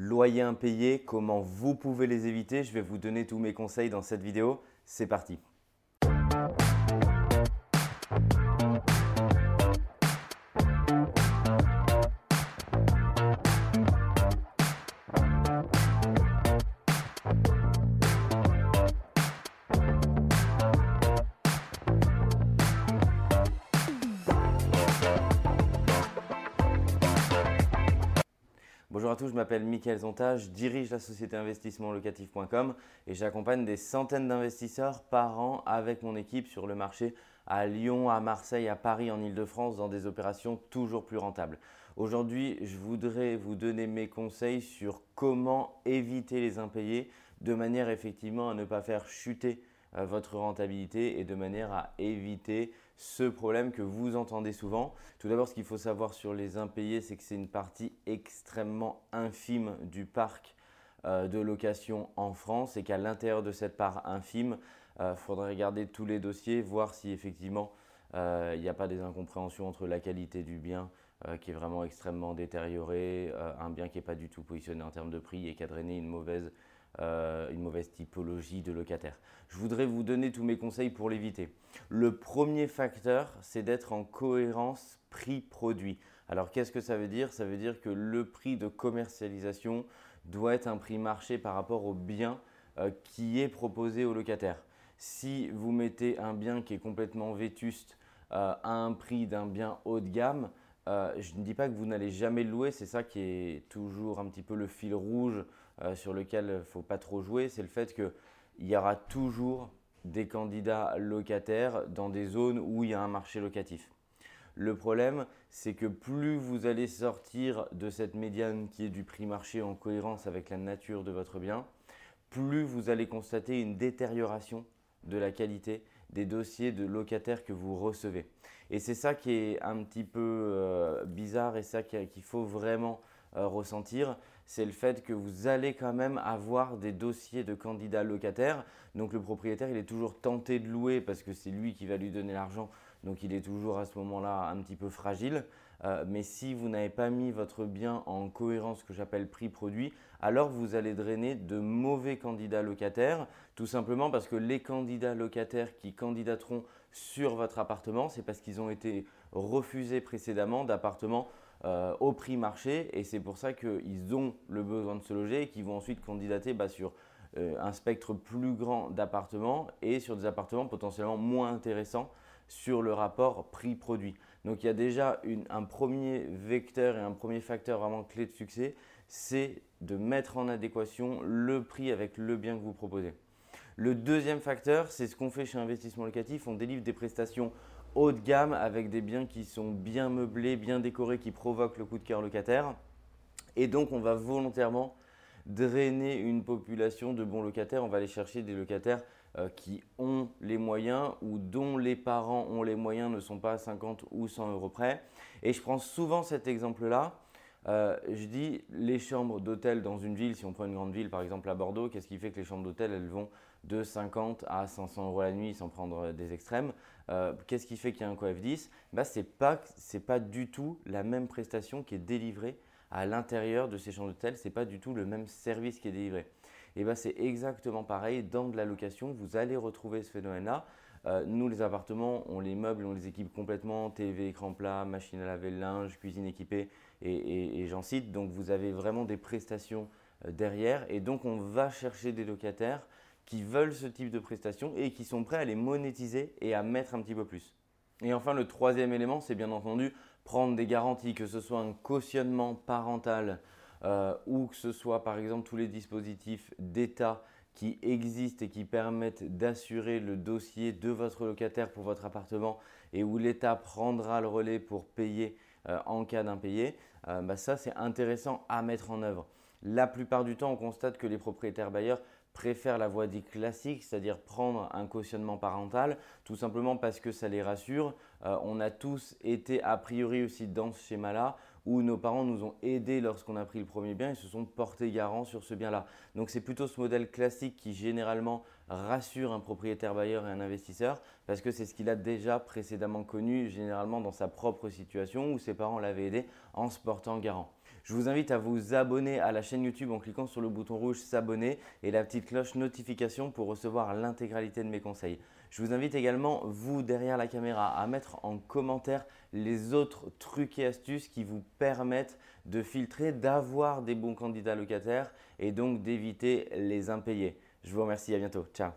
loyers impayés, comment vous pouvez les éviter? Je vais vous donner tous mes conseils dans cette vidéo. C'est parti. Bonjour je m'appelle Mickaël Zonta, je dirige la société investissement locatif.com et j'accompagne des centaines d'investisseurs par an avec mon équipe sur le marché à Lyon, à Marseille, à Paris, en Ile-de-France dans des opérations toujours plus rentables. Aujourd'hui, je voudrais vous donner mes conseils sur comment éviter les impayés de manière effectivement à ne pas faire chuter votre rentabilité et de manière à éviter ce problème que vous entendez souvent. Tout d'abord, ce qu'il faut savoir sur les impayés, c'est que c'est une partie extrêmement infime du parc euh, de location en France et qu'à l'intérieur de cette part infime, il euh, faudrait regarder tous les dossiers, voir si effectivement il n'y a pas des incompréhensions entre la qualité du bien qui est vraiment extrêmement détérioré, un bien qui n'est pas du tout positionné en termes de prix et qui a drainé une mauvaise euh, une mauvaise typologie de locataire. Je voudrais vous donner tous mes conseils pour l'éviter. Le premier facteur, c'est d'être en cohérence prix-produit. Alors qu'est-ce que ça veut dire? Ça veut dire que le prix de commercialisation doit être un prix marché par rapport au bien euh, qui est proposé au locataire. Si vous mettez un bien qui est complètement vétuste euh, à un prix d'un bien haut de gamme, euh, je ne dis pas que vous n'allez jamais louer, c'est ça qui est toujours un petit peu le fil rouge euh, sur lequel il ne faut pas trop jouer, c'est le fait qu'il y aura toujours des candidats locataires dans des zones où il y a un marché locatif. Le problème, c'est que plus vous allez sortir de cette médiane qui est du prix marché en cohérence avec la nature de votre bien, plus vous allez constater une détérioration de la qualité des dossiers de locataires que vous recevez. Et c'est ça qui est un petit peu euh, bizarre et ça qu'il faut vraiment euh, ressentir, c'est le fait que vous allez quand même avoir des dossiers de candidats locataires. Donc le propriétaire, il est toujours tenté de louer parce que c'est lui qui va lui donner l'argent. Donc il est toujours à ce moment-là un petit peu fragile. Euh, mais si vous n'avez pas mis votre bien en cohérence, que j'appelle prix-produit, alors vous allez drainer de mauvais candidats locataires, tout simplement parce que les candidats locataires qui candidateront sur votre appartement, c'est parce qu'ils ont été refusés précédemment d'appartements euh, au prix marché et c'est pour ça qu'ils ont le besoin de se loger et qu'ils vont ensuite candidater bah, sur euh, un spectre plus grand d'appartements et sur des appartements potentiellement moins intéressants sur le rapport prix-produit. Donc il y a déjà un premier vecteur et un premier facteur vraiment clé de succès, c'est de mettre en adéquation le prix avec le bien que vous proposez. Le deuxième facteur, c'est ce qu'on fait chez Investissement Locatif, on délivre des prestations haut de gamme avec des biens qui sont bien meublés, bien décorés, qui provoquent le coup de cœur locataire. Et donc, on va volontairement drainer une population de bons locataires. On va aller chercher des locataires qui ont les moyens ou dont les parents ont les moyens, ne sont pas à 50 ou 100 euros près. Et je prends souvent cet exemple-là. Euh, je dis les chambres d'hôtel dans une ville, si on prend une grande ville par exemple à Bordeaux, qu'est-ce qui fait que les chambres d'hôtel elles vont de 50 à 500 euros la nuit sans prendre des extrêmes euh, Qu'est-ce qui fait qu'il y a un coef 10 bah, Ce n'est pas, pas du tout la même prestation qui est délivrée à l'intérieur de ces chambres d'hôtel, ce n'est pas du tout le même service qui est délivré. Et bah, c'est exactement pareil dans de la location, vous allez retrouver ce phénomène-là. Euh, nous, les appartements, on les meuble, on les équipe complètement, TV, écran plat, machine à laver linge, cuisine équipée et, j'en cite. Donc vous avez vraiment des prestations euh, derrière et donc on va chercher des locataires qui veulent ce type de prestations et qui sont prêts à les monétiser et à mettre un petit peu plus. Et enfin, le troisième élément, c'est bien entendu prendre des garanties, que ce soit un cautionnement parental euh, ou que ce soit par exemple tous les dispositifs d'État qui existent et qui permettent d'assurer le dossier de votre locataire pour votre appartement et où l'État prendra le relais pour payer euh, en cas d'impayé, euh, bah ça c'est intéressant à mettre en œuvre. La plupart du temps, on constate que les propriétaires bailleurs préfèrent la voie dite classique, c'est-à-dire prendre un cautionnement parental, tout simplement parce que ça les rassure. Euh, on a tous été a priori aussi dans ce schéma-là, où nos parents nous ont aidés lorsqu'on a pris le premier bien et se sont portés garants sur ce bien-là. Donc c'est plutôt ce modèle classique qui généralement rassure un propriétaire bailleur et un investisseur, parce que c'est ce qu'il a déjà précédemment connu, généralement dans sa propre situation, où ses parents l'avaient aidé en se portant garant. Je vous invite à vous abonner à la chaîne YouTube en cliquant sur le bouton rouge s'abonner et la petite cloche notification pour recevoir l'intégralité de mes conseils. Je vous invite également, vous derrière la caméra, à mettre en commentaire les autres trucs et astuces qui vous permettent de filtrer, d'avoir des bons candidats locataires et donc d'éviter les impayés. Je vous remercie, à bientôt. Ciao